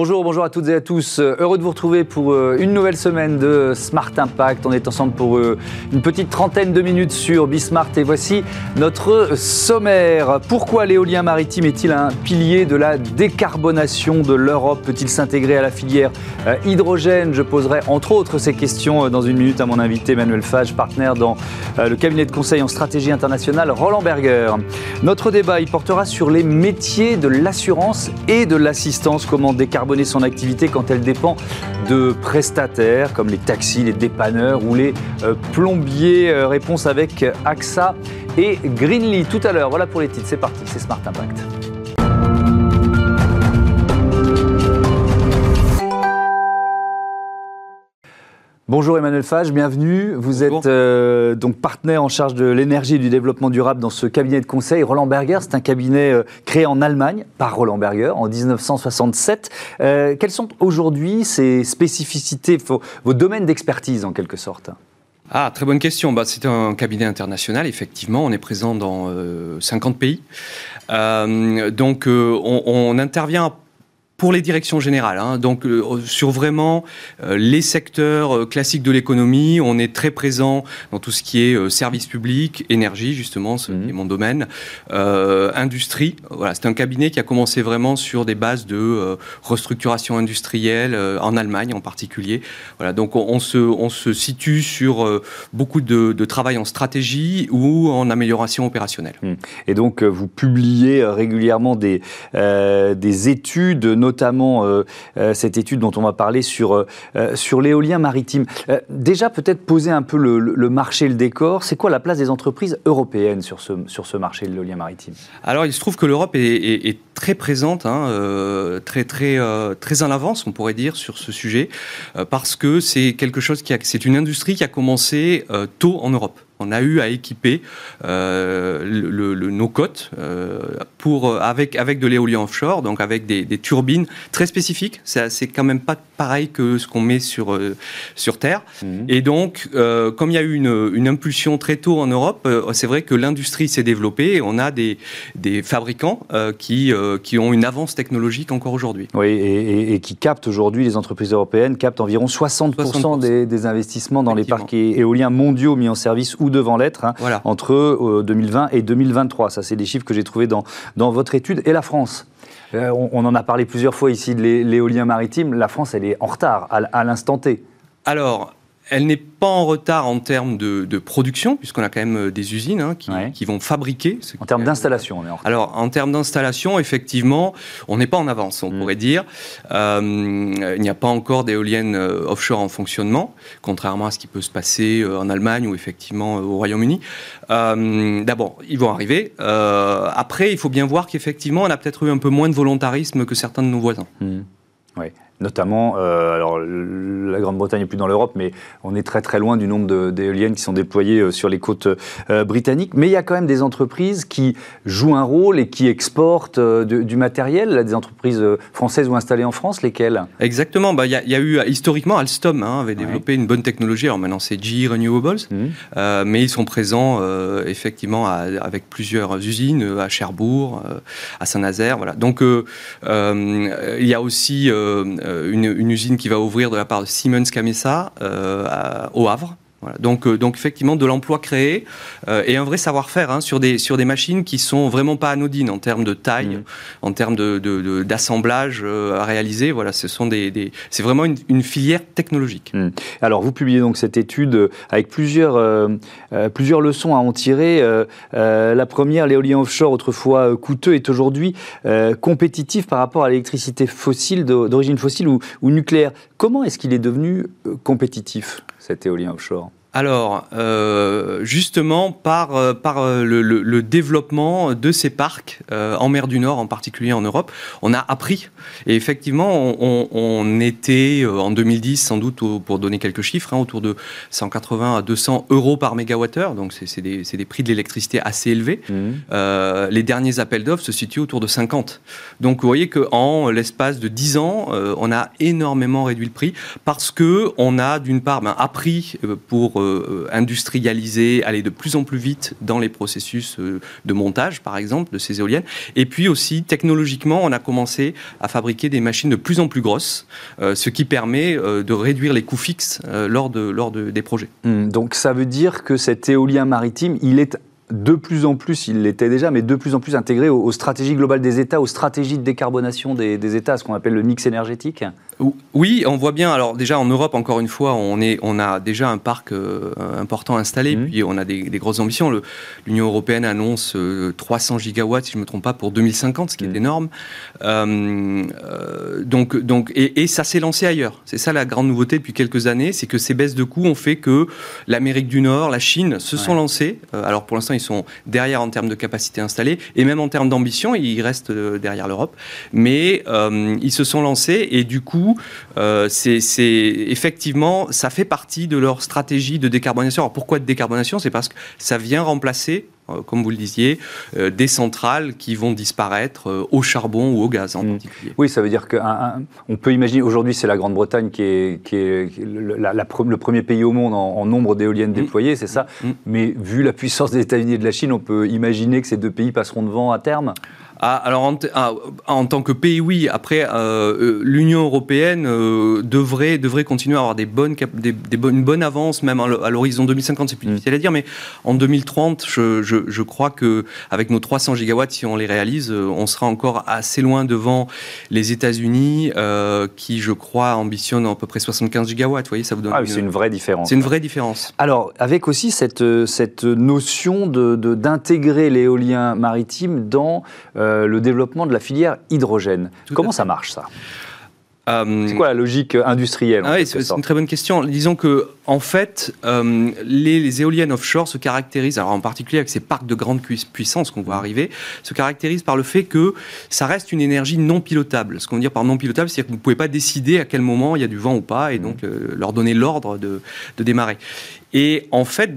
Bonjour, bonjour à toutes et à tous. Euh, heureux de vous retrouver pour euh, une nouvelle semaine de Smart Impact. On est ensemble pour euh, une petite trentaine de minutes sur Bismart et voici notre sommaire. Pourquoi l'éolien maritime est-il un pilier de la décarbonation de l'Europe? Peut-il s'intégrer à la filière hydrogène? Je poserai entre autres ces questions dans une minute à mon invité Emmanuel Fage, partenaire dans le cabinet de conseil en stratégie internationale Roland Berger. Notre débat il portera sur les métiers de l'assurance et de l'assistance. Comment décarboner son activité quand elle dépend de prestataires comme les taxis, les dépanneurs ou les euh, plombiers. Euh, réponse avec AXA et Greenly tout à l'heure. Voilà pour les titres, c'est parti, c'est Smart Impact. Bonjour Emmanuel Fage, bienvenue. Vous êtes euh, donc partenaire en charge de l'énergie et du développement durable dans ce cabinet de conseil. Roland Berger, c'est un cabinet euh, créé en Allemagne par Roland Berger en 1967. Euh, quelles sont aujourd'hui ces spécificités, vos, domaines d'expertise en quelque sorte? Ah, très bonne question. Bah, c'est un cabinet international, effectivement. On est présent dans 50 pays. donc, on, on intervient pour les directions générales. Hein. donc euh, sur vraiment euh, les secteurs euh, classiques de l'économie, on est très présent dans tout ce qui est service public, énergie justement, c'est mmh. mon domaine, industrie. Voilà, c'est un cabinet qui a commencé vraiment sur des bases de restructuration industrielle en Allemagne en particulier. Voilà, donc on, se, on se situe sur beaucoup de, de, travail en stratégie ou en amélioration opérationnelle. Mmh. Et donc vous publiez régulièrement des, des études, notamment euh, euh, cette étude dont on va parler sur, euh, l'éolien maritime. déjà, peut-être poser un peu le, marché, le décor. C'est quoi la place des entreprises européennes sur ce, marché de l'éolien maritime? Alors, il se trouve que l'Europe est, très présente, hein, très en avance, on pourrait dire, sur ce sujet, parce que c'est quelque chose qui c'est une industrie qui a commencé tôt en Europe on a eu à équiper euh, le, nos côtes euh, pour, avec, avec de l'éolien offshore, donc avec des, turbines très spécifiques. C'est quand même pas pareil que ce qu'on met sur, euh, sur Terre. Mhm. Et donc, comme il y a eu une, une, impulsion très tôt en Europe, c'est vrai que l'industrie s'est développée et on a des, des fabricants qui, qui ont une avance technologique encore aujourd'hui. Oui, et, qui captent aujourd'hui, les entreprises européennes captent environ 60%, Des, des, investissements dans les parcs éoliens mondiaux mis en service ou devant l'être hein, entre 2020 euh, et 2023. Ça, c'est des chiffres que j'ai trouvés dans, dans votre étude. Et la France euh, on, en a parlé plusieurs fois ici de l'éolien maritime. La France, elle est en retard à, à l'instant T. Alors, elle n'est pas en retard en termes de, production, puisqu'on a quand même euh, des usines hein, qui, vont fabriquer. En termes d'installation, on est en retard. Alors, en termes d'installation, effectivement, on n'est pas en avance, on mm. pourrait dire. Euh, il n'y a pas encore d'éoliennes euh, offshore en fonctionnement, contrairement à ce qui peut se passer en Allemagne ou effectivement au Royaume-Uni. D'abord, ils vont arriver. après, il faut bien voir qu'effectivement, on a peut-être eu un peu moins de volontarisme que certains de nos voisins. Mm. Oui notamment, euh, alors la Grande-Bretagne n'est plus dans l'Europe, mais on est très très loin du nombre d'éoliennes qui sont déployées euh, sur les côtes euh, britanniques. Mais il y a quand même des entreprises qui jouent un rôle et qui exportent du matériel, là, des entreprises françaises ou installées en France, lesquelles? Exactement, bah, il y, a eu historiquement Alstom hein, avait développé une bonne technologie, alors maintenant c'est GE Renewables, mmh. mais ils sont présents effectivement avec plusieurs usines à Cherbourg, à Saint-Nazaire, voilà. Donc il y a aussi euh, une, usine qui va ouvrir de la part de Siemens Gamesa euh, au Havre. Donc, euh, donc effectivement, de l'emploi créé euh, et un vrai savoir-faire hein, sur, des, sur des machines qui sont vraiment pas anodines en termes de taille, mmh. en termes d'assemblage de, de, euh, à réaliser. Voilà, ce sont des, des c'est vraiment une, une, filière technologique. Mmh. Alors, vous publiez donc cette étude avec plusieurs, plusieurs leçons à en tirer. la première, l'éolien offshore, autrefois coûteux, est aujourd'hui compétitif par rapport à l'électricité fossile, d'origine fossile ou, ou nucléaire. Comment est-ce qu'il est devenu compétitif, cet éolien offshore? Alors, euh, justement, par, euh, par euh, le, développement de ces parcs en mer du Nord, en particulier en Europe, on a appris. Et effectivement, on, était en 2010, sans doute, pour donner quelques chiffres, hein, autour de 180 à 200 euros par mégawattheure. Donc, c'est des, des, prix de l'électricité assez élevés. Mmh. les derniers appels d'offres se situent autour de 50. Donc, vous voyez qu'en l'espace de 10 ans, on a énormément réduit le prix parce que on a, d'une part, ben, appris pour industrialiser, aller de plus en plus vite dans les processus de montage, par exemple, de ces éoliennes. Et puis aussi, technologiquement, on a commencé à fabriquer des machines de plus en plus grosses, ce qui permet de réduire les coûts fixes lors, de, lors de, des projets. Hmm, donc ça veut dire que cet éolien maritime, il est de plus en plus, il l'était déjà, mais de plus en plus intégré aux, stratégies globales des États, aux stratégies de décarbonation des, des États, ce qu'on appelle le mix énergétique oui, on voit bien. Alors déjà en Europe, encore une fois, on, est, on a déjà un parc euh, important installé, mmh. puis on a des, grosses ambitions. L'Union européenne annonce 300 euh, gigawatts, si je ne me trompe pas, pour 2050, ce qui est mmh. énorme. Euh, donc, donc, et, ça s'est lancé ailleurs. C'est ça la grande nouveauté depuis quelques années, c'est que ces baisses de coûts ont fait que l'Amérique du Nord, la Chine se sont lancés. alors pour l'instant, ils sont derrière en termes de capacité installée, et même en termes d'ambition, ils restent derrière l'Europe. Mais ils se sont lancés, et du coup, euh, c'est effectivement, ça fait partie de leur stratégie de décarbonation. Alors pourquoi de décarbonation? C'est parce que ça vient remplacer euh, comme vous le disiez, euh, des centrales qui vont disparaître au charbon ou au gaz en mm. particulier. Oui, ça veut dire qu'on peut imaginer, aujourd'hui c'est la Grande-Bretagne qui est, qui est le premier pays au monde en, nombre d'éoliennes mm. déployées, c'est ça. Mm. Mais vu la puissance des États-Unis et de la Chine, on peut imaginer que ces deux pays passeront devant à terme? Ah, alors en, ah, en, tant que pays, oui. Après, euh, euh, l'Union européenne euh, devrait, devrait continuer à avoir des bonnes, des, des bonnes, une bonne avance, même à l'horizon 2050, c'est plus mm. difficile à dire, mais en 2030, je, je, je crois que avec nos 300 gigawatts, si on les réalise, on sera encore assez loin devant les États-Unis, qui, je crois, ambitionnent à peu près 75 gigawatts. Vous voyez, ça vous donne. Ah, c'est une vraie différence. C'est une vraie différence. Alors, avec aussi cette, cette notion d'intégrer de, d'intégrer l'éolien maritime dans euh, le développement de la filière hydrogène. Comment ça marche ça euh, c'est quoi la logique industrielle ah C'est une très bonne question. Disons que, en fait, euh, les, éoliennes offshore se caractérisent, alors en particulier avec ces parcs de grande puissance qu'on voit arriver, se caractérisent par le fait que ça reste une énergie non pilotable. Ce qu'on veut dire par non pilotable, c'est que vous ne pouvez pas décider à quel moment il y a du vent ou pas, et donc leur donner l'ordre de, de démarrer. Et en fait,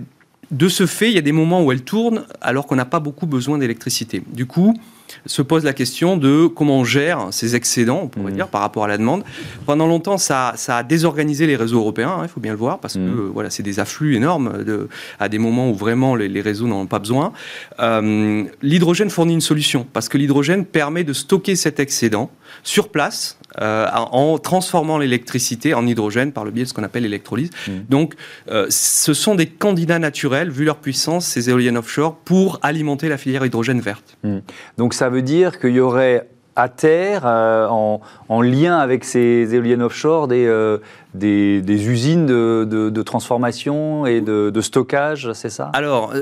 de ce fait, il y a des moments où elles tournent alors qu'on n'a pas beaucoup besoin d'électricité. Du coup, se pose la question de comment on gère ces excédents, on pourrait mmh. dire, par rapport à la demande. Pendant longtemps, ça, a désorganisé les réseaux européens, hein, il faut bien le voir, parce que mmh. voilà, c'est des afflux énormes de, à des moments où vraiment les, réseaux n'en ont pas besoin. Euh, l'hydrogène fournit une solution, parce que l'hydrogène permet de stocker cet excédent sur place euh, en transformant l'électricité en hydrogène par le biais de ce qu'on appelle l'électrolyse. Mmh. Donc, euh, ce sont des candidats naturels, vu leur puissance, ces éoliennes offshore, pour alimenter la filière hydrogène verte. Mmh. Donc, ça veut dire qu'il y aurait à terre, euh, en, lien avec ces éoliennes offshore, des, des, usines de, transformation et de, stockage, c'est ça? Alors,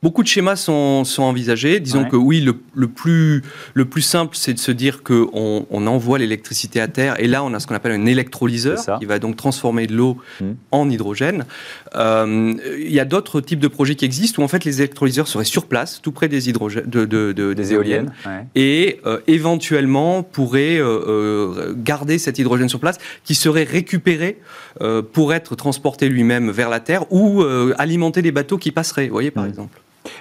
Beaucoup de schémas sont, sont envisagés. Disons que oui, le, le, plus, le plus simple, c'est de se dire qu'on on envoie l'électricité à terre et là, on a ce qu'on appelle un électrolyseur qui va donc transformer de l'eau mmh. en hydrogène. Euh, il y a d'autres types de projets qui existent où en fait les électrolyseurs seraient sur place, tout près des, hydrogènes, de, de, des éoliennes, et euh, éventuellement pourraient euh, garder cet hydrogène sur place qui serait récupéré pour être transporté lui-même vers la Terre ou alimenter les bateaux qui passeraient, vous voyez par mmh. exemple.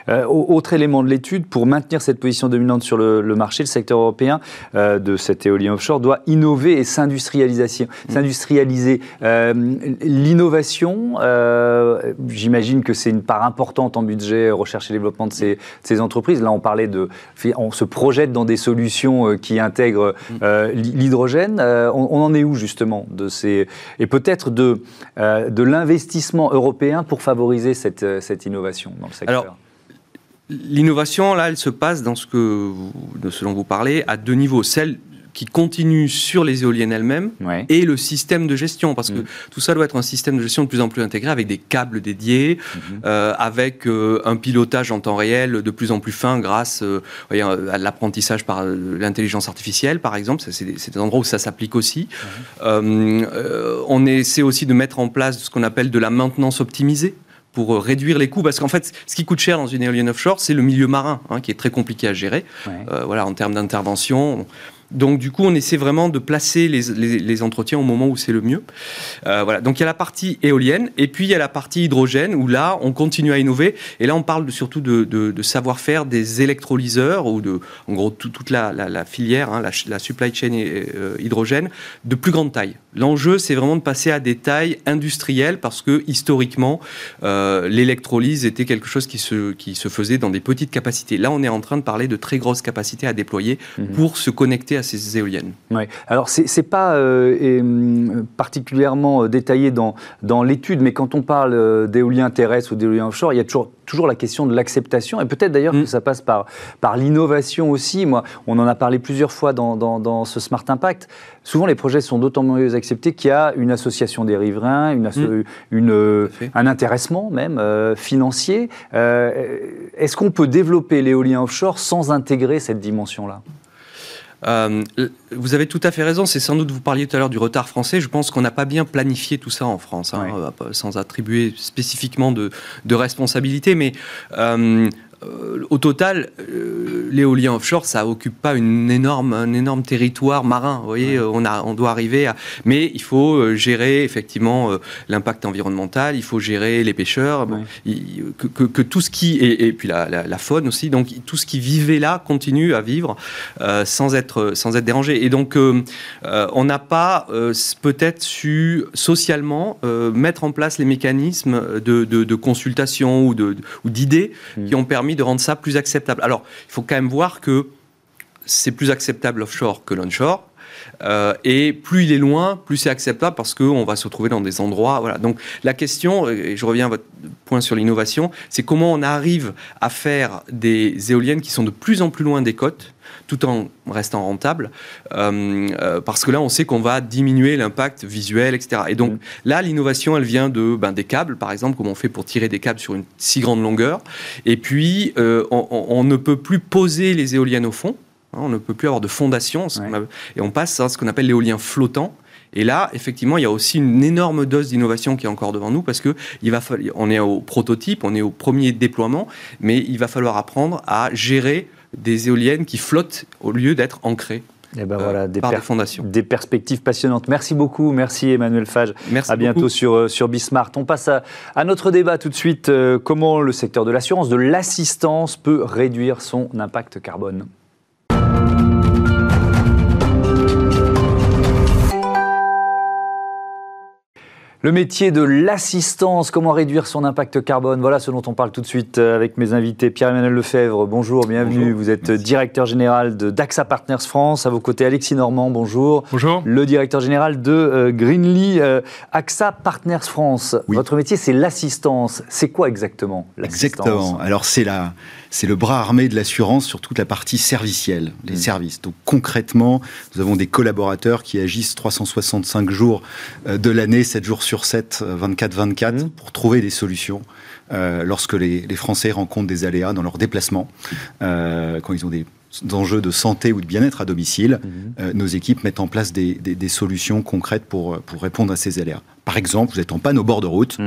Euh, autre élément de l'étude, pour maintenir cette position dominante sur le, marché, le secteur européen euh, de cet éolien offshore doit innover et s'industrialiser. S'industrialiser. Euh, l'innovation, j'imagine que c'est une part importante en budget recherche et développement de ces, entreprises. Là, on parlait de, on se projette dans des solutions qui intègrent mmh. l'hydrogène. On, en est où justement de ces et peut-être de de l'investissement européen pour favoriser cette, cette innovation dans le secteur? L'innovation, là, elle se passe dans ce, que de ce dont vous parlez à deux niveaux. Celle qui continue sur les éoliennes elles-mêmes et le système de gestion, parce que mm. tout ça doit être un système de gestion de plus en plus intégré avec des câbles dédiés, mm-hmm. euh, avec euh, un pilotage en temps réel de plus en plus fin grâce euh, à l'apprentissage par l'intelligence artificielle, par exemple. C'est des, endroits où ça s'applique aussi. Mm-hmm. on essaie aussi de mettre en place ce qu'on appelle de la maintenance optimisée pour euh, réduire les coûts Parce qu'en fait, ce qui coûte cher dans une éolienne offshore, c'est le milieu marin, hein, qui est très compliqué à gérer. Euh, voilà, en termes d'intervention. Donc du coup, on essaie vraiment de placer les, les, entretiens au moment où c'est le mieux. Euh, voilà. Donc il y a la partie éolienne et puis il y a la partie hydrogène où là, on continue à innover. Et là, on parle surtout de, de, savoir-faire des électrolyseurs ou de, en gros, toute la, la, filière, hein, la, supply chain euh, hydrogène de plus grande taille. L'enjeu, c'est vraiment de passer à des tailles industrielles parce que historiquement, euh, l'électrolyse était quelque chose qui se, qui se faisait dans des petites capacités. Là, on est en train de parler de très grosses capacités à déployer mhm. pour se connecter à ces éoliennes. Alors, c'est n'est pas euh, hum, particulièrement euh, détaillé dans, dans l'étude, mais quand on parle d'éolien terrestre ou d'éolien offshore, il y a toujours toujours la question de l'acceptation, et peut-être d'ailleurs que mm. ça passe par, par l'innovation aussi. Moi, on en a parlé plusieurs fois dans, dans, ce Smart Impact. Souvent, les projets sont d'autant mieux acceptés qu'il y a une association des riverains, une, mm. une euh, un intéressement même euh, financier. Euh, est-ce qu'on peut développer l'éolien offshore sans intégrer cette dimension-là? Euh, vous avez tout à fait raison. C'est sans doute, vous parliez tout à l'heure du retard français. Je pense qu'on n'a pas bien planifié tout ça en France, hein, sans attribuer spécifiquement de, de responsabilité. Mais euh, euh, au total, euh, l'éolien offshore, ça occupe pas une énorme, un énorme territoire marin. Vous voyez, on, a, on doit arriver à. Mais il faut euh, gérer effectivement l'impact environnemental, il faut gérer les pêcheurs, que, tout ce qui. Et, puis la, faune aussi. Donc tout ce qui vivait là continue à vivre sans, être, sans être dérangé. Et donc, on n'a pas peut-être su socialement mettre en place les mécanismes de, de, consultation ou d'idées ou mm. qui ont permis de rendre ça plus acceptable. Alors, il faut quand même voir que c'est plus acceptable offshore que l'onshore. Euh, et plus il est loin, plus c'est acceptable parce qu'on va se retrouver dans des endroits. Voilà. Donc la question, et je reviens à votre point sur l'innovation, c'est comment on arrive à faire des éoliennes qui sont de plus en plus loin des côtes tout en restant rentable, euh, euh, parce que là, on sait qu'on va diminuer l'impact visuel, etc. Et donc mm. là, l'innovation, elle vient de ben, des câbles, par exemple, comme on fait pour tirer des câbles sur une si grande longueur. Et puis, euh, on, ne peut plus poser les éoliennes au fond. Hein, on ne peut plus avoir de fondation. et on passe à ce qu'on appelle l'éolien flottant. Et là, effectivement, il y a aussi une énorme dose d'innovation qui est encore devant nous parce que il va on est au prototype, on est au premier déploiement, mais il va falloir apprendre à gérer des éoliennes qui flottent au lieu d'être ancrées. Et eh ben voilà, euh, des, par des, fondations. des perspectives passionnantes. Merci beaucoup, merci Emmanuel Fage. Merci à bientôt sur, euh, sur Bismart. On passe à, à, notre débat tout de suite. Euh, comment le secteur de l'assurance, de l'assistance peut réduire son impact carbone Le métier de l'assistance, comment réduire son impact carbone, voilà ce dont on parle tout de suite euh, avec mes invités. Pierre-Emmanuel Lefebvre, bonjour, bienvenue. Vous êtes directeur général de d'AXA Partners France. À vos côtés, Alexis Normand, bonjour. Bonjour. Le directeur général de euh, Greenly euh, AXA Partners France. Votre métier, c'est l'assistance. C'est quoi exactement Exactement. Alors, c'est la c'est le bras armé de l'assurance sur toute la partie servicielle, les mmh. services. Donc concrètement, nous avons des collaborateurs qui agissent 365 jours euh, de l'année, 7 jours sur 7, 24-24, mmh. pour trouver des solutions euh, lorsque les, Français rencontrent des aléas dans leurs déplacements, euh, quand ils ont des enjeux de santé ou de bien-être à domicile, mmh. nos équipes mettent en place des, solutions concrètes pour, pour répondre à ces aléas. Par exemple, vous êtes en panne au bord de route,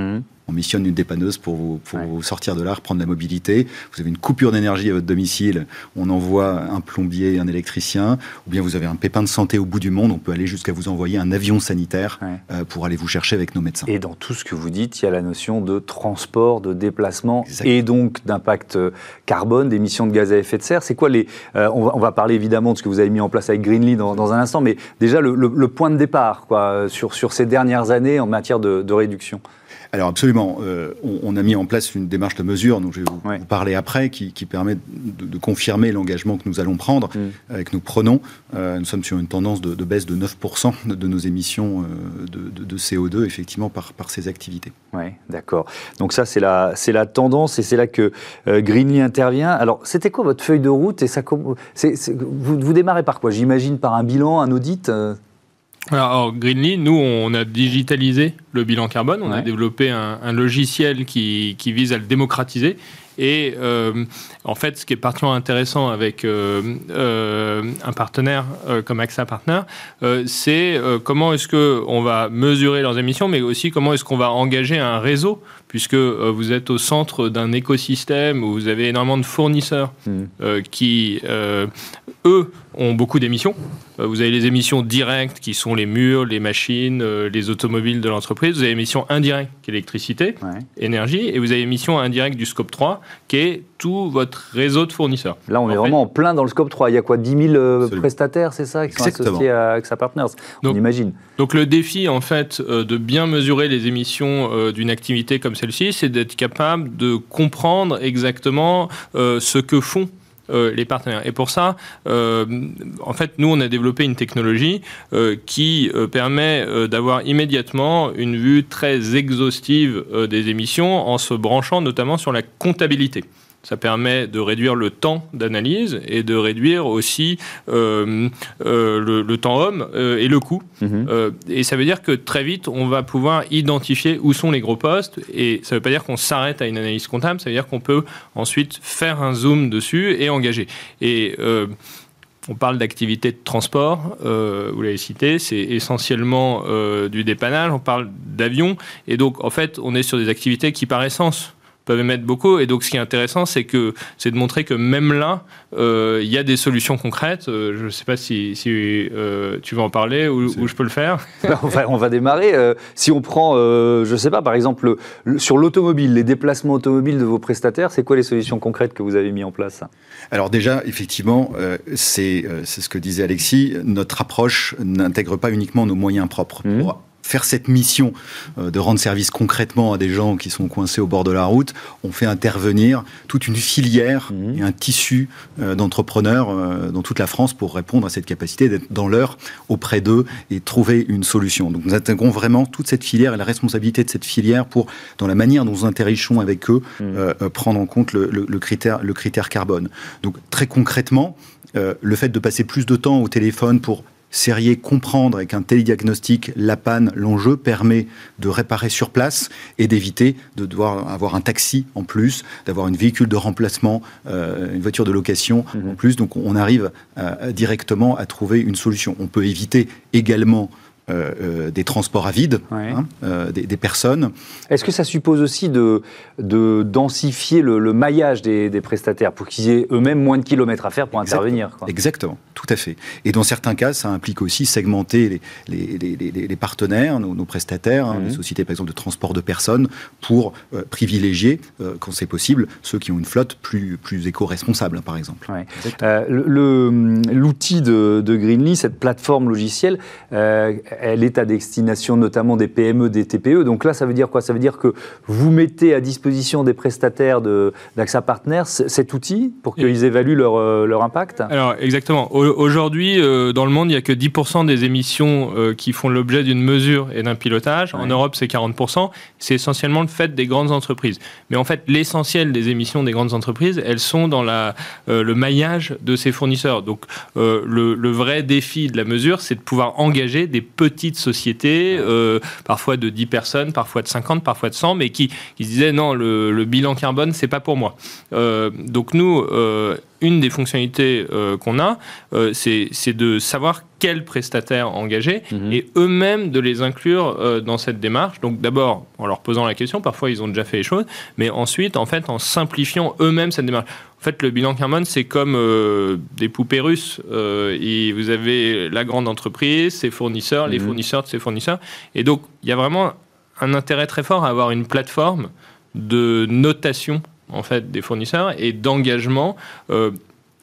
on missionne une dépanneuse pour vous, sortir de là, reprendre la mobilité. Vous avez une coupure d'énergie à votre domicile, on envoie un plombier, un électricien, ou bien vous avez un pépin de santé au bout du monde, on peut aller jusqu'à vous envoyer un avion sanitaire euh, pour aller vous chercher avec nos médecins. Et dans tout ce que vous dites, il y a la notion de transport, de déplacement et donc d'impact euh, carbone, d'émissions de gaz à effet de serre. C'est quoi les... Euh, on, va, parler évidemment de ce que vous avez mis en place avec Greenly dans, un instant, mais déjà le, point de départ quoi, sur, sur ces dernières années en matière de réduction. Alors absolument, euh, on, a mis en place une démarche de mesure dont je vais vous, parler après, qui, permet de, confirmer l'engagement que nous allons prendre, mm. euh, que nous prenons. Euh, nous sommes sur une tendance de, baisse de 9% de, nos émissions de, CO2, effectivement, par, par ces activités. Oui, d'accord. Donc ça, c'est la, c'est la tendance et c'est là que Greenly intervient. Alors, c'était quoi votre feuille de route et ça, vous, vous démarrez par quoi? J'imagine par un bilan, un audit alors, Greenly, nous, on a digitalisé le bilan carbone. On a développé un, logiciel qui, qui, vise à le démocratiser. Et euh, en fait, ce qui est particulièrement intéressant avec euh, euh, un partenaire comme AXA Partner, c'est comment est-ce qu'on va mesurer leurs émissions, mais aussi comment est-ce qu'on va engager un réseau, puisque vous êtes au centre d'un écosystème où vous avez énormément de fournisseurs mmh. qui eux ont beaucoup d'émissions. Euh, vous avez les émissions directes qui sont les murs, les machines, euh, les automobiles de l'entreprise. Vous avez l'émission indirecte qui est l'électricité, énergie. Et vous avez l'émission indirecte du scope 3 qui est tout votre réseau de fournisseurs. Là, on est vraiment en plein dans le scope 3. Il y a quoi 10 000 euh, prestataires, c'est ça, qui sont associés à AXA Partners donc, On imagine. Donc le défi, en fait, de bien mesurer les émissions d'une activité comme celle-ci, c'est d'être capable de comprendre exactement ce que font euh, les partenaires. Et pour ça, euh, en fait, nous, on a développé une technologie euh, qui permet d'avoir immédiatement une vue très exhaustive des émissions en se branchant notamment sur la comptabilité. Ça permet de réduire le temps d'analyse et de réduire aussi euh, euh, le, temps homme euh, et le coût. Mhm. et ça veut dire que très vite, on va pouvoir identifier où sont les gros postes. Et ça ne veut pas dire qu'on s'arrête à une analyse comptable, ça veut dire qu'on peut ensuite faire un zoom dessus et engager. Et on parle d'activité de transport, vous l'avez cité, c'est essentiellement du dépannage, on parle d'avion, et donc en fait on est sur des activités qui par essence peuvent émettre beaucoup. Et donc, ce qui est intéressant, c'est que c'est de montrer que même là, euh, il y a des solutions concrètes. Euh, je ne sais pas si, euh, tu veux en parler ou, je peux le faire. on, va, on va démarrer. si on prend, je ne sais pas, par exemple, sur l'automobile, les déplacements automobiles de vos prestataires, c'est quoi les solutions concrètes que vous avez mis en place? Alors déjà, effectivement, c'est ce que disait Alexis, notre approche n'intègre pas uniquement nos moyens propres. Mmh faire cette mission euh, de rendre service concrètement à des gens qui sont coincés au bord de la route, on fait intervenir toute une filière mmh. et un tissu euh, d'entrepreneurs euh, dans toute la France pour répondre à cette capacité d'être dans l'heure auprès d'eux et trouver une solution. Donc nous intégrons vraiment toute cette filière et la responsabilité de cette filière pour, dans la manière dont nous interagissons avec eux, mmh. prendre en compte le, le, critère, le critère carbone. Donc très concrètement, le fait de passer plus de temps au téléphone pour Serrier comprendre avec un télédiagnostic la panne, l'enjeu permet de réparer sur place et d'éviter de devoir avoir un taxi en plus, d'avoir une véhicule de remplacement, euh, une voiture de location en mhm. plus. Donc on arrive directement à trouver une solution. On peut éviter également euh, euh, des transports à vide hein, euh, des, personnes. Est-ce que ça suppose aussi de, de densifier le, maillage des, prestataires pour qu'ils aient eux-mêmes moins de kilomètres à faire pour intervenir Exactement, tout à fait. Et dans certains cas, ça implique aussi segmenter les, les, partenaires, nos, prestataires, hein, les mhm. sociétés par exemple de transport de personnes, pour privilégier, quand c'est possible, ceux qui ont une flotte plus, plus éco-responsable, hein, par exemple. L'outil de, de Greenly, cette plateforme logicielle, elle est à destination notamment des PME, des TPE. Donc là, ça veut dire quoi? Ça veut dire que vous mettez à disposition des prestataires d'AXA Partners cet outil pour qu'ils évaluent leur, euh, leur, impact? Alors exactement. Aujourd'hui, euh, dans le monde, il n'y a que 10% des émissions euh, qui font l'objet d'une mesure et d'un pilotage. En Europe, c'est 40%. C'est essentiellement le fait des grandes entreprises. Mais en fait, l'essentiel des émissions des grandes entreprises, elles sont dans la, le maillage de ces fournisseurs. Donc le, le vrai défi de la mesure, c'est de pouvoir engager des petites sociétés, euh, parfois de 10 personnes, parfois de 50, parfois de 100, mais qui, qui se disaient non, le, bilan carbone, c'est pas pour moi. Euh, donc nous, euh, une des fonctionnalités qu'on a, c'est de savoir quels prestataires engager mhm. et eux-mêmes de les inclure dans cette démarche. Donc d'abord en leur posant la question, parfois ils ont déjà fait les choses, mais ensuite en fait en simplifiant eux-mêmes cette démarche. En fait, le bilan carbone, c'est comme euh, des poupées russes. Euh, et vous avez la grande entreprise, ses fournisseurs, les mhm. fournisseurs de ses fournisseurs. Et donc, il y a vraiment un intérêt très fort à avoir une plateforme de notation en fait des fournisseurs et d'engagement. Euh,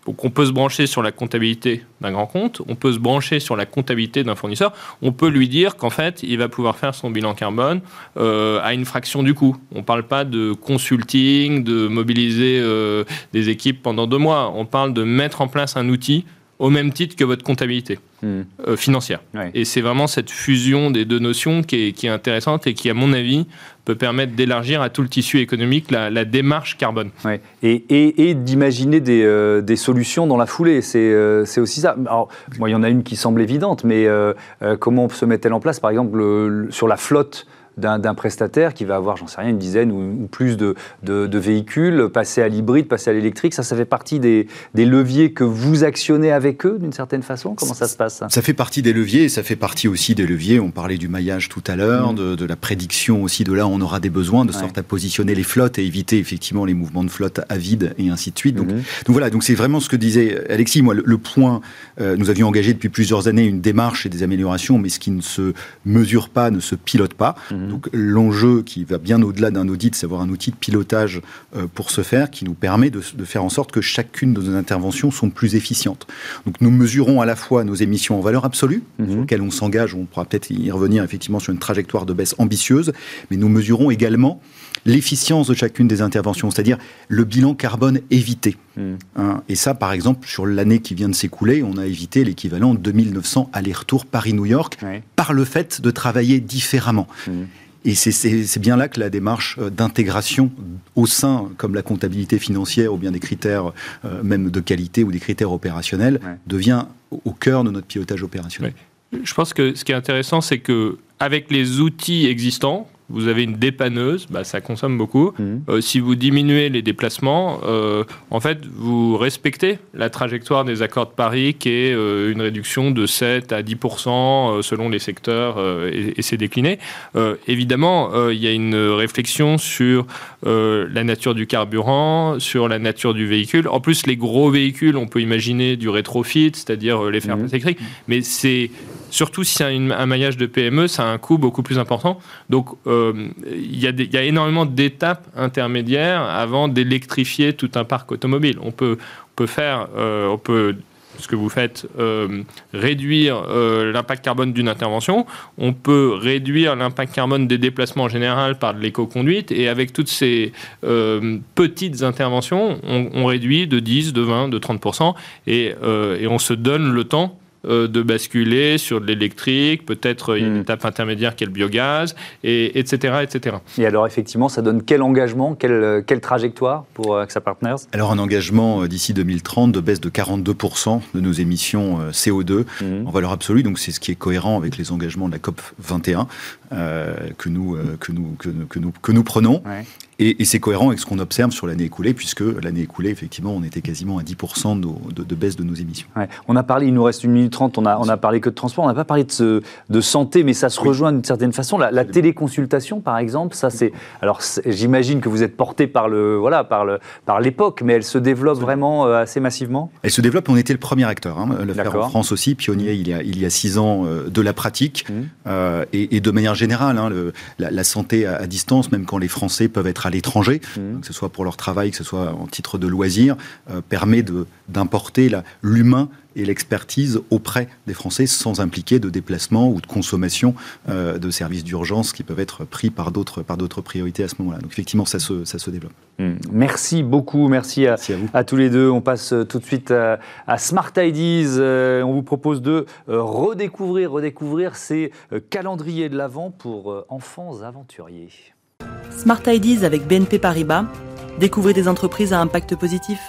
on peut se brancher sur la comptabilité d'un grand compte, on peut se brancher sur la comptabilité d'un fournisseur, on peut lui dire qu'en fait, il va pouvoir faire son bilan carbone euh, à une fraction du coût. On ne parle pas de consulting, de mobiliser euh, des équipes pendant deux mois, on parle de mettre en place un outil au même titre que votre comptabilité hmm. euh, financière. Et c'est vraiment cette fusion des deux notions qui est, qui est, intéressante et qui, à mon avis, peut permettre d'élargir à tout le tissu économique la, démarche carbone. Et, et, et d'imaginer des, euh, des, solutions dans la foulée, c'est euh, aussi ça. Alors, il y en a une qui semble évidente, mais comment se met-elle en place, par exemple, sur la flotte d'un prestataire qui va avoir, j'en sais rien, une dizaine ou, plus de, de, véhicules, passer à l'hybride, passer à l'électrique. Ça, ça fait partie des, des, leviers que vous actionnez avec eux d'une certaine façon? Comment ça se passe? Ça fait partie des leviers et ça fait partie aussi des leviers. On parlait du maillage tout à l'heure, mmh. de, de, la prédiction aussi de là où on aura des besoins, de sorte à positionner les flottes et éviter effectivement les mouvements de flotte à vide et ainsi de suite. Donc, mmh. donc voilà, donc c'est vraiment ce que disait Alexis. Moi, le, point, euh, nous avions engagé depuis plusieurs années une démarche et des améliorations, mais ce qui ne se mesure pas, ne se pilote pas. Mmh. Donc l'enjeu qui va bien au-delà d'un audit, c'est avoir un outil de pilotage euh, pour ce faire, qui nous permet de, de, faire en sorte que chacune de nos interventions sont plus efficientes. Donc nous mesurons à la fois nos émissions en valeur absolue, mmh. sur lesquelles on s'engage, on pourra peut-être y revenir effectivement sur une trajectoire de baisse ambitieuse, mais nous mesurons également l'efficience de chacune des interventions, c'est-à-dire le bilan carbone évité. Hmm. Hein, et ça, par exemple, sur l'année qui vient de s'écouler, on a évité l'équivalent de 2900 allers-retours Paris-New York par le fait de travailler différemment. Hmm. Et c'est bien là que la démarche euh, d'intégration au sein, comme la comptabilité financière ou bien des critères euh, même de qualité ou des critères opérationnels, devient au cœur de notre pilotage opérationnel. Je pense que ce qui est intéressant, c'est que avec les outils existants, vous avez une dépanneuse, bah, ça consomme beaucoup. Mhm. Euh, si vous diminuez les déplacements, euh, en fait, vous respectez la trajectoire des accords de Paris, qui est euh, une réduction de 7 à 10% selon les secteurs, et, et c'est décliné. évidemment, il y a une réflexion sur la nature du carburant, sur la nature du véhicule. En plus, les gros véhicules, on peut imaginer du rétrofit, c'est-à-dire les faire mmh. électriques, mais c'est surtout si y a un maillage de PME, ça a un coût beaucoup plus important. Donc, euh, il y, a énormément d'étapes intermédiaires avant d'électrifier tout un parc automobile. On peut, on peut faire, euh, on peut ce que vous faites, euh, réduire l'impact carbone d'une intervention. On peut réduire l'impact carbone des déplacements en général par de l'éco-conduite. Et avec toutes ces petites interventions, on, on, réduit de 10, de 20, de 30 et, et on se donne le temps euh, de basculer sur de l'électrique, peut-être une hmm. étape intermédiaire qui est le biogaz, et, etc., etc. Et alors, effectivement, ça donne quel engagement, quelle, quelle trajectoire pour AXA Partners? Alors, un engagement euh, d'ici 2030 de baisse de 42% de nos émissions euh, CO2 hmm. en valeur absolue. Donc, c'est ce qui est cohérent avec les engagements de la COP 21 que, nous, que, nous, que, nous, que nous prenons. Et, c'est cohérent avec ce qu'on observe sur l'année écoulée, puisque l'année écoulée, effectivement, on était quasiment à 10% de, baisse de nos émissions. On a parlé, il nous reste une minute trente, on a, on a parlé que de transport, on n'a pas parlé de, de santé, mais ça se rejoint d'une certaine façon. La, téléconsultation, par exemple, ça c'est. Alors j'imagine que vous êtes porté par le voilà par le par l'époque, mais elle se développe vraiment euh, assez massivement. Elle se développe. On était le premier acteur, hein, le faire en France aussi, pionnier il y a il y a six ans euh, de la pratique mmh. euh, et, de manière générale, hein, le, la, santé à, à, distance, même quand les Français peuvent être à l'étranger, mmh. que ce soit pour leur travail, que ce soit en titre de loisir, euh, permet d'importer l'humain et l'expertise auprès des Français sans impliquer de déplacement ou de consommation euh, de services d'urgence qui peuvent être pris par d'autres par d'autres priorités à ce moment-là. Donc effectivement, ça se, ça se développe. Mmh. Merci beaucoup, merci à, à, tous les deux. On passe euh, tout de suite à, Smart Ideas. on vous propose de redécouvrir, redécouvrir ces calendriers de l'Avent pour enfants aventuriers. Smart Ideas avec BNP Paribas. Découvrez des entreprises à impact positif.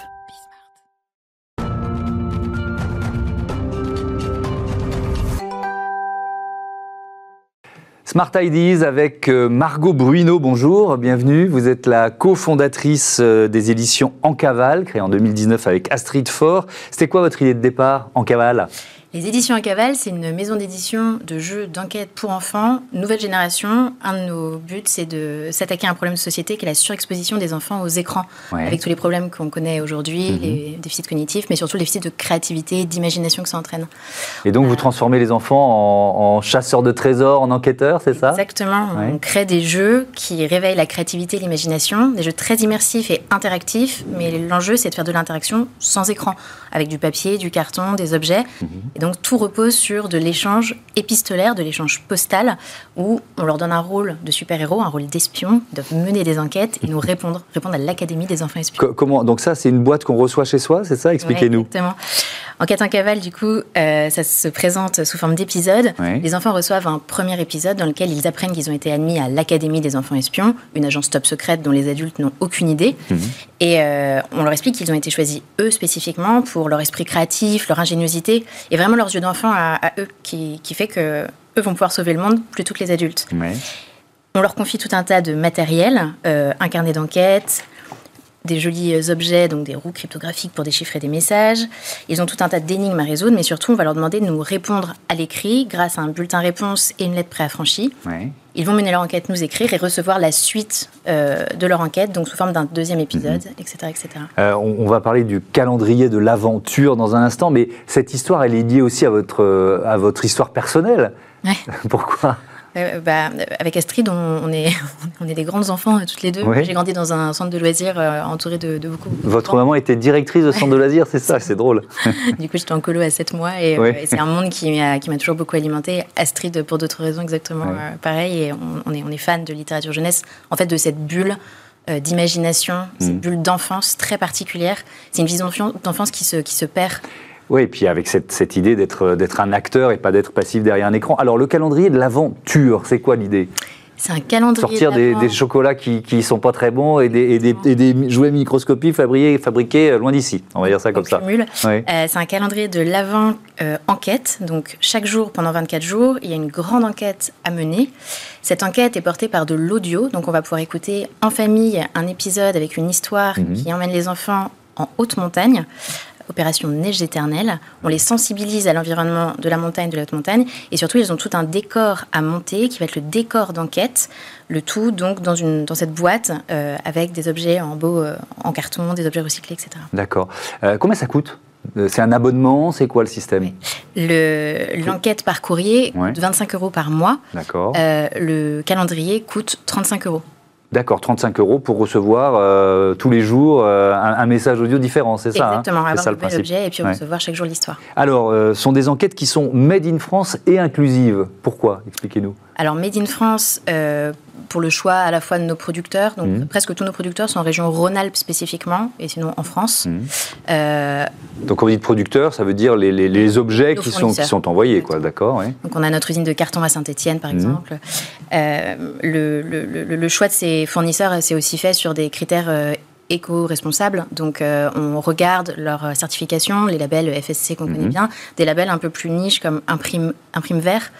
Smart Ideas avec euh, Margot Bruno, bonjour, bienvenue. Vous êtes la cofondatrice euh, des éditions En Cavale, créée en 2019 avec Astrid Faure. C'était quoi votre idée de départ, En Cavale les éditions à Cavale, c'est une maison d'édition de jeux d'enquête pour enfants, nouvelle génération. Un de nos buts, c'est de s'attaquer à un problème de société qui est la surexposition des enfants aux écrans, avec tous les problèmes qu'on connaît aujourd'hui, mhm. les déficits cognitifs, mais surtout les déficits de créativité, d'imagination que ça entraîne. Et donc, vous transformez les enfants en, chasseurs de trésors, en enquêteurs, c'est ça? Exactement. On crée des jeux qui réveillent la créativité et l'imagination, des jeux très immersifs et interactifs, mais l'enjeu, c'est de faire de l'interaction sans écran, avec du papier, du carton, des objets. Donc tout repose sur de l'échange épistolaire, de l'échange postal, où on leur donne un rôle de super-héros, un rôle d'espion, ils doivent mener des enquêtes et nous répondre, répondre à l'Académie des enfants espions. comment Donc ça, c'est une boîte qu'on reçoit chez soi, c'est ça? Expliquez-nous. exactement. Enquête en cavale, du coup, euh, ça se présente sous forme d'épisodes. Les enfants reçoivent un premier épisode dans lequel ils apprennent qu'ils ont été admis à l'Académie des enfants espions, une agence top secrète dont les adultes n'ont aucune idée. Mhm. Et euh, on leur explique qu'ils ont été choisis, eux, spécifiquement, pour leur esprit créatif, leur ingéniosité, et vraiment leurs yeux d'enfant à, eux, qui, qui, fait que eux vont pouvoir sauver le monde plutôt que les adultes. On leur confie tout un tas de matériel, un carnet d'enquête, des jolis euh, objets, donc des roues cryptographiques pour déchiffrer des messages. Ils ont tout un tas d'énigmes à résoudre, mais surtout, on va leur demander de nous répondre à l'écrit grâce à un bulletin réponse et une lettre préaffranchie. Ouais. Ils vont mener leur enquête, nous écrire et recevoir la suite euh, de leur enquête, donc sous forme d'un deuxième épisode, etc. Mhm. etc. Euh, on, va parler du calendrier de l'aventure dans un instant, mais cette histoire, elle est liée aussi à votre, à votre histoire personnelle. Ouais. Pourquoi? Euh, bah, avec Astrid, on, est, on est des grands enfants euh, toutes les deux. J'ai grandi dans un centre de loisirs euh, entouré de, beaucoup. Votre maman était directrice de centre de loisirs, c'est ça, c'est drôle. du coup, j'étais en colo à 7 mois et, c'est un monde qui m'a toujours beaucoup alimenté. Astrid, pour d'autres raisons, exactement pareil. Et on, est, on est fan de littérature jeunesse, en fait, de cette bulle d'imagination, cette mm. bulle d'enfance très particulière. C'est une vision d'enfance qui se, qui se perd oui, et puis avec cette, cette idée d'être un acteur et pas d'être passif derrière un écran. Alors, le calendrier de l'aventure, c'est quoi l'idée? C'est un calendrier. Sortir des, des, chocolats qui ne sont pas très bons et des, et des, et des jouets microscopiques fabriqués, fabriqués loin d'ici. On va dire ça comme ça. Euh, c'est un calendrier de l'avant euh, enquête. Donc chaque jour, pendant 24 jours, il y a une grande enquête à mener. Cette enquête est portée par de l'audio. Donc on va pouvoir écouter en famille un épisode avec une histoire mhm. qui emmène les enfants en haute montagne opération Neige éternelle. On les sensibilise à l'environnement de la montagne, de la haute montagne, et surtout ils ont tout un décor à monter qui va être le décor d'enquête. Le tout donc dans, une, dans cette boîte euh, avec des objets en beau, euh, en carton, des objets recyclés, etc. D'accord. Euh, combien ça coûte? C'est un abonnement? C'est quoi le système? L'enquête par courrier coûte 25 euros par mois. D'accord. le calendrier coûte 35 euros. D'accord, 35 euros pour recevoir euh, tous les jours euh, un, message audio différent, c'est ça hein? Exactement, avoir ça, le principe. objet et puis recevoir chaque jour l'histoire. Alors, euh, ce sont des enquêtes qui sont made in France et inclusives. Pourquoi? Expliquez-nous. Alors, made in France, pour le choix à la fois de nos producteurs. Donc, mmh. presque tous nos producteurs sont en région Rhône-Alpes spécifiquement, et sinon en France. Mmh. Euh, donc, quand vous dites producteurs, ça veut dire les, les, objets qui sont, qui sont envoyés, quoi, d'accord Donc, on a notre usine de carton à Saint-Etienne, par mmh. exemple. Euh, le, le, le, choix de ces fournisseurs, c'est aussi fait sur des critères euh, éco-responsables. Donc, euh, on regarde leur certification, les labels FSC qu'on connaît mhm. bien, des labels un peu plus niches comme Imprime, Imprime Vert.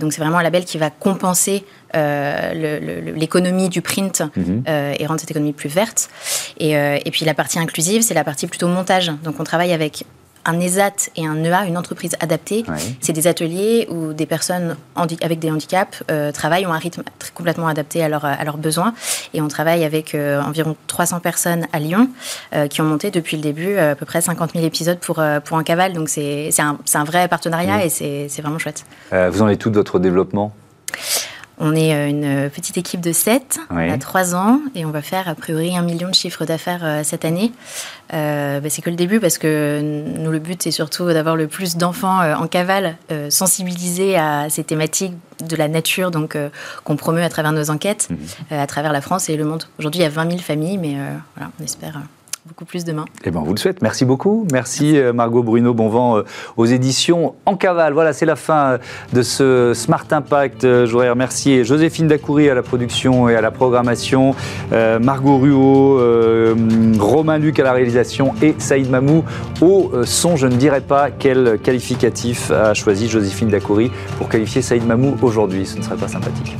Donc, c'est vraiment un label qui va compenser euh, l'économie du print mhm. et rendre cette économie plus verte. Et, et puis, la partie inclusive, c'est la partie plutôt montage. Donc, on travaille avec un ESAT et un EA, une entreprise adaptée, c'est des ateliers où des personnes avec des handicaps euh, travaillent, ont un rythme complètement adapté à, à leurs besoins. Et on travaille avec euh, environ 300 personnes à Lyon euh, qui ont monté depuis le début à peu près 50 000 épisodes pour, pour un cavale. Donc c'est un, un, vrai partenariat et c'est vraiment chouette. vous en êtes tout de votre développement on est euh, une petite équipe de 7 à 3 ans et on va faire a priori un million de chiffres d'affaires euh, cette année. Euh, bah, c'est que le début parce que nous, le but, c'est surtout d'avoir le plus d'enfants en cavale sensibilisés à ces thématiques de la nature donc qu'on promeut à travers nos enquêtes, mhm. à travers la France et le monde. Aujourd'hui, il y a 20 000 familles, mais voilà, on espère beaucoup plus demain. Eh ben, on vous le souhaite. Merci beaucoup. Merci, euh, Margot Bruno Bonvent euh, aux éditions En Cavale. Voilà, c'est la fin euh, de ce Smart Impact. Je voudrais remercier Joséphine Dacoury à la production et à la programmation, Margot Ruot, Romain Luc à la réalisation et Saïd Mamou au son. Je ne dirais pas quel qualificatif a choisi Joséphine Dacoury pour qualifier Saïd Mamou aujourd'hui. Ce ne serait pas sympathique.